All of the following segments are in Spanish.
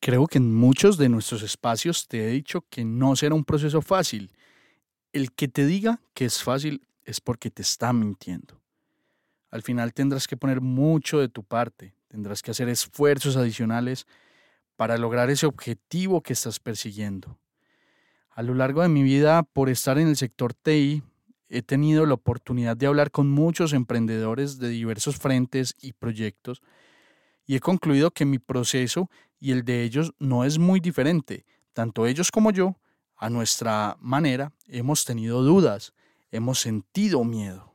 Creo que en muchos de nuestros espacios te he dicho que no será un proceso fácil. El que te diga que es fácil es porque te está mintiendo. Al final tendrás que poner mucho de tu parte, tendrás que hacer esfuerzos adicionales para lograr ese objetivo que estás persiguiendo. A lo largo de mi vida, por estar en el sector TI, he tenido la oportunidad de hablar con muchos emprendedores de diversos frentes y proyectos y he concluido que mi proceso y el de ellos no es muy diferente. Tanto ellos como yo, a nuestra manera, hemos tenido dudas, hemos sentido miedo.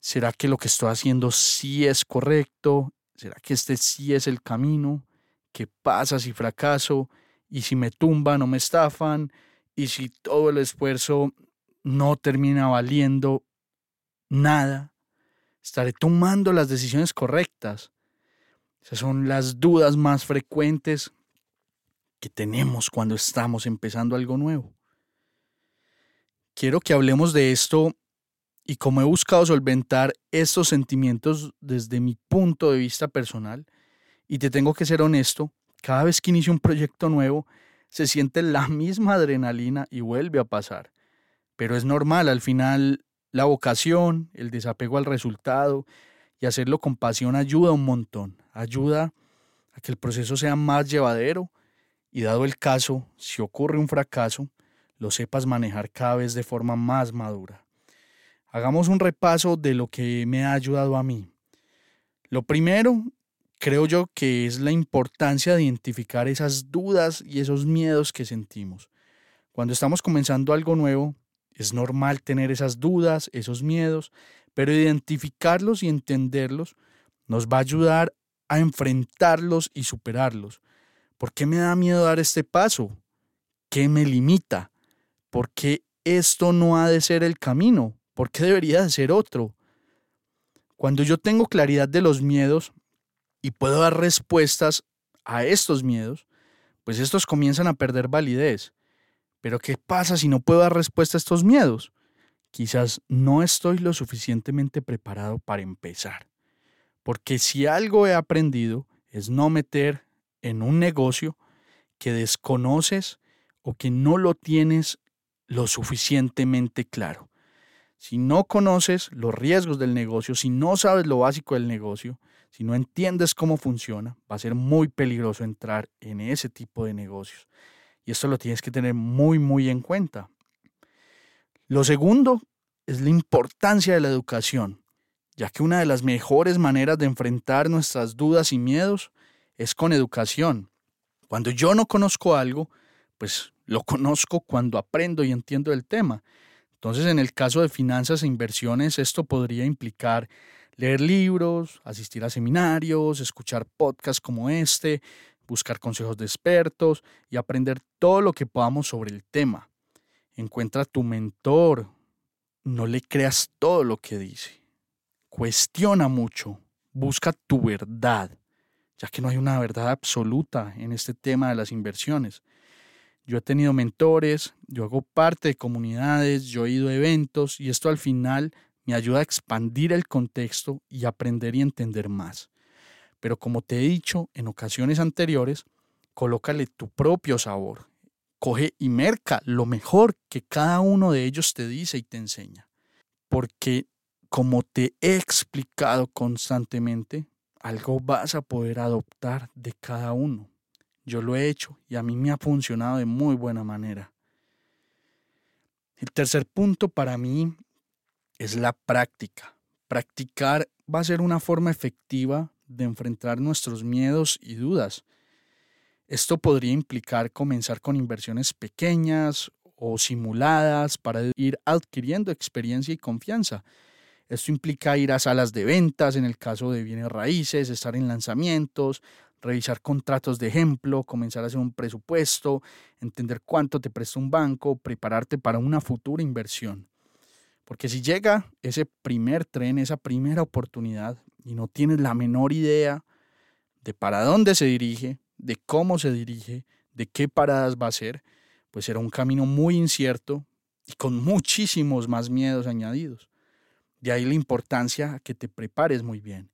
¿Será que lo que estoy haciendo sí es correcto? ¿Será que este sí es el camino? ¿Qué pasa si fracaso? ¿Y si me tumban o me estafan? ¿Y si todo el esfuerzo no termina valiendo nada? ¿Estaré tomando las decisiones correctas? Esas son las dudas más frecuentes que tenemos cuando estamos empezando algo nuevo. Quiero que hablemos de esto y cómo he buscado solventar estos sentimientos desde mi punto de vista personal. Y te tengo que ser honesto, cada vez que inicio un proyecto nuevo, se siente la misma adrenalina y vuelve a pasar. Pero es normal, al final la vocación, el desapego al resultado y hacerlo con pasión ayuda un montón ayuda a que el proceso sea más llevadero y dado el caso, si ocurre un fracaso, lo sepas manejar cada vez de forma más madura. Hagamos un repaso de lo que me ha ayudado a mí. Lo primero, creo yo que es la importancia de identificar esas dudas y esos miedos que sentimos. Cuando estamos comenzando algo nuevo, es normal tener esas dudas, esos miedos, pero identificarlos y entenderlos nos va a ayudar a enfrentarlos y superarlos. ¿Por qué me da miedo dar este paso? ¿Qué me limita? ¿Por qué esto no ha de ser el camino? ¿Por qué debería de ser otro? Cuando yo tengo claridad de los miedos y puedo dar respuestas a estos miedos, pues estos comienzan a perder validez. Pero ¿qué pasa si no puedo dar respuesta a estos miedos? Quizás no estoy lo suficientemente preparado para empezar. Porque si algo he aprendido es no meter en un negocio que desconoces o que no lo tienes lo suficientemente claro. Si no conoces los riesgos del negocio, si no sabes lo básico del negocio, si no entiendes cómo funciona, va a ser muy peligroso entrar en ese tipo de negocios. Y esto lo tienes que tener muy, muy en cuenta. Lo segundo es la importancia de la educación ya que una de las mejores maneras de enfrentar nuestras dudas y miedos es con educación. Cuando yo no conozco algo, pues lo conozco cuando aprendo y entiendo el tema. Entonces, en el caso de finanzas e inversiones, esto podría implicar leer libros, asistir a seminarios, escuchar podcasts como este, buscar consejos de expertos y aprender todo lo que podamos sobre el tema. Encuentra tu mentor, no le creas todo lo que dice cuestiona mucho, busca tu verdad, ya que no hay una verdad absoluta en este tema de las inversiones. Yo he tenido mentores, yo hago parte de comunidades, yo he ido a eventos y esto al final me ayuda a expandir el contexto y aprender y entender más. Pero como te he dicho en ocasiones anteriores, colócale tu propio sabor. Coge y merca lo mejor que cada uno de ellos te dice y te enseña. Porque como te he explicado constantemente, algo vas a poder adoptar de cada uno. Yo lo he hecho y a mí me ha funcionado de muy buena manera. El tercer punto para mí es la práctica. Practicar va a ser una forma efectiva de enfrentar nuestros miedos y dudas. Esto podría implicar comenzar con inversiones pequeñas o simuladas para ir adquiriendo experiencia y confianza. Esto implica ir a salas de ventas en el caso de bienes raíces, estar en lanzamientos, revisar contratos de ejemplo, comenzar a hacer un presupuesto, entender cuánto te presta un banco, prepararte para una futura inversión. Porque si llega ese primer tren, esa primera oportunidad, y no tienes la menor idea de para dónde se dirige, de cómo se dirige, de qué paradas va a ser, pues será un camino muy incierto y con muchísimos más miedos añadidos. De ahí la importancia que te prepares muy bien.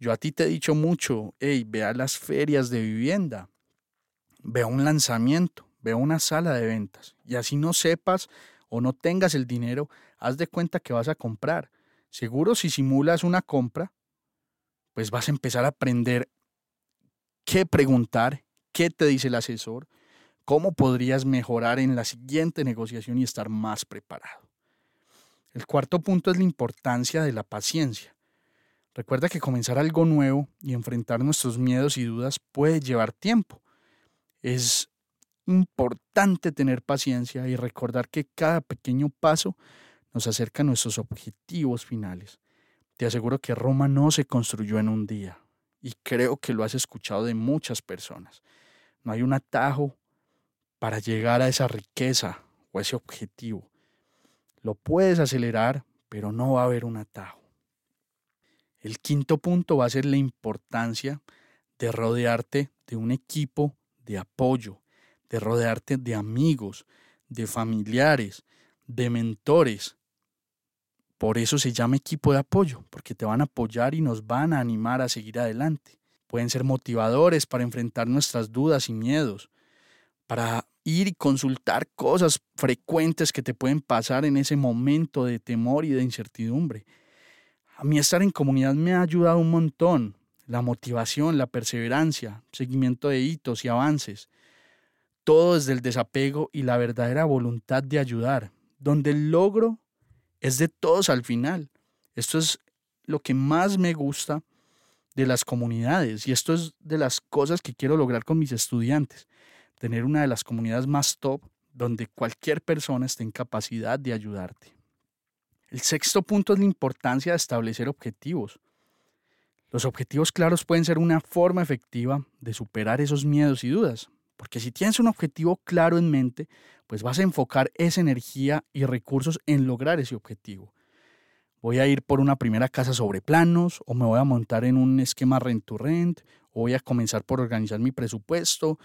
Yo a ti te he dicho mucho, hey, ve a las ferias de vivienda, ve a un lanzamiento, ve a una sala de ventas y así no sepas o no tengas el dinero, haz de cuenta que vas a comprar. Seguro si simulas una compra, pues vas a empezar a aprender qué preguntar, qué te dice el asesor, cómo podrías mejorar en la siguiente negociación y estar más preparado. El cuarto punto es la importancia de la paciencia. Recuerda que comenzar algo nuevo y enfrentar nuestros miedos y dudas puede llevar tiempo. Es importante tener paciencia y recordar que cada pequeño paso nos acerca a nuestros objetivos finales. Te aseguro que Roma no se construyó en un día y creo que lo has escuchado de muchas personas. No hay un atajo para llegar a esa riqueza o ese objetivo. Lo puedes acelerar, pero no va a haber un atajo. El quinto punto va a ser la importancia de rodearte de un equipo de apoyo, de rodearte de amigos, de familiares, de mentores. Por eso se llama equipo de apoyo, porque te van a apoyar y nos van a animar a seguir adelante. Pueden ser motivadores para enfrentar nuestras dudas y miedos, para ir y consultar cosas frecuentes que te pueden pasar en ese momento de temor y de incertidumbre. A mí estar en comunidad me ha ayudado un montón. La motivación, la perseverancia, seguimiento de hitos y avances. Todo desde el desapego y la verdadera voluntad de ayudar, donde el logro es de todos al final. Esto es lo que más me gusta de las comunidades y esto es de las cosas que quiero lograr con mis estudiantes tener una de las comunidades más top donde cualquier persona esté en capacidad de ayudarte. El sexto punto es la importancia de establecer objetivos. Los objetivos claros pueden ser una forma efectiva de superar esos miedos y dudas, porque si tienes un objetivo claro en mente, pues vas a enfocar esa energía y recursos en lograr ese objetivo. Voy a ir por una primera casa sobre planos, o me voy a montar en un esquema rent to rent, o voy a comenzar por organizar mi presupuesto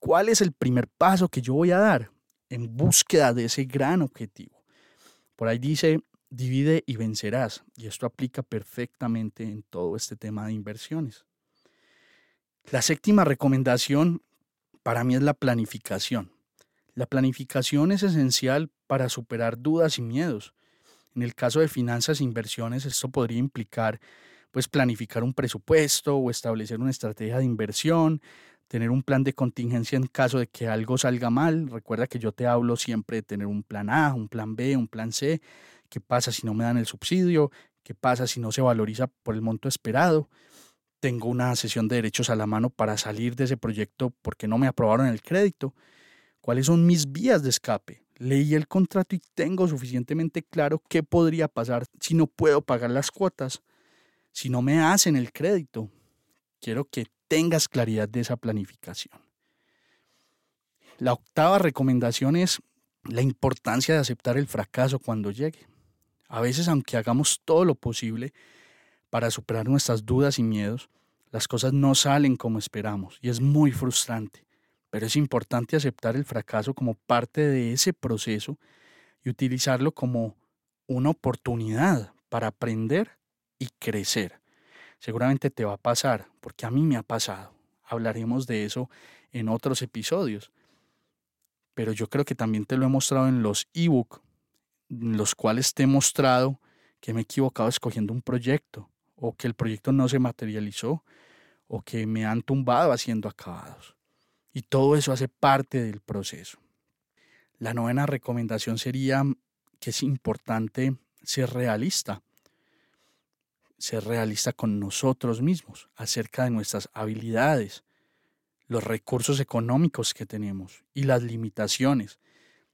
¿Cuál es el primer paso que yo voy a dar en búsqueda de ese gran objetivo? Por ahí dice, divide y vencerás. Y esto aplica perfectamente en todo este tema de inversiones. La séptima recomendación para mí es la planificación. La planificación es esencial para superar dudas y miedos. En el caso de finanzas e inversiones, esto podría implicar pues planificar un presupuesto o establecer una estrategia de inversión, tener un plan de contingencia en caso de que algo salga mal. Recuerda que yo te hablo siempre de tener un plan A, un plan B, un plan C. ¿Qué pasa si no me dan el subsidio? ¿Qué pasa si no se valoriza por el monto esperado? Tengo una sesión de derechos a la mano para salir de ese proyecto porque no me aprobaron el crédito. ¿Cuáles son mis vías de escape? Leí el contrato y tengo suficientemente claro qué podría pasar si no puedo pagar las cuotas, si no me hacen el crédito. Quiero que tengas claridad de esa planificación. La octava recomendación es la importancia de aceptar el fracaso cuando llegue. A veces, aunque hagamos todo lo posible para superar nuestras dudas y miedos, las cosas no salen como esperamos y es muy frustrante. Pero es importante aceptar el fracaso como parte de ese proceso y utilizarlo como una oportunidad para aprender y crecer seguramente te va a pasar, porque a mí me ha pasado. Hablaremos de eso en otros episodios. Pero yo creo que también te lo he mostrado en los ebook, en los cuales te he mostrado que me he equivocado escogiendo un proyecto, o que el proyecto no se materializó, o que me han tumbado haciendo acabados. Y todo eso hace parte del proceso. La novena recomendación sería que es importante ser realista. Ser realista con nosotros mismos acerca de nuestras habilidades, los recursos económicos que tenemos y las limitaciones.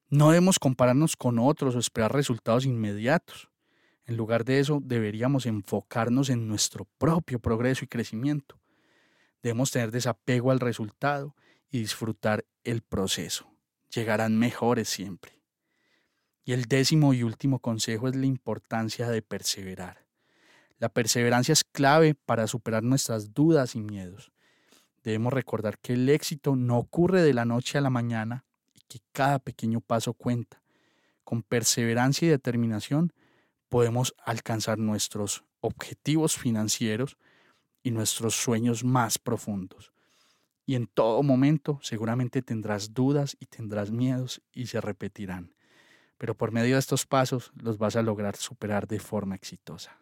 No debemos compararnos con otros o esperar resultados inmediatos. En lugar de eso, deberíamos enfocarnos en nuestro propio progreso y crecimiento. Debemos tener desapego al resultado y disfrutar el proceso. Llegarán mejores siempre. Y el décimo y último consejo es la importancia de perseverar. La perseverancia es clave para superar nuestras dudas y miedos. Debemos recordar que el éxito no ocurre de la noche a la mañana y que cada pequeño paso cuenta. Con perseverancia y determinación podemos alcanzar nuestros objetivos financieros y nuestros sueños más profundos. Y en todo momento seguramente tendrás dudas y tendrás miedos y se repetirán. Pero por medio de estos pasos los vas a lograr superar de forma exitosa.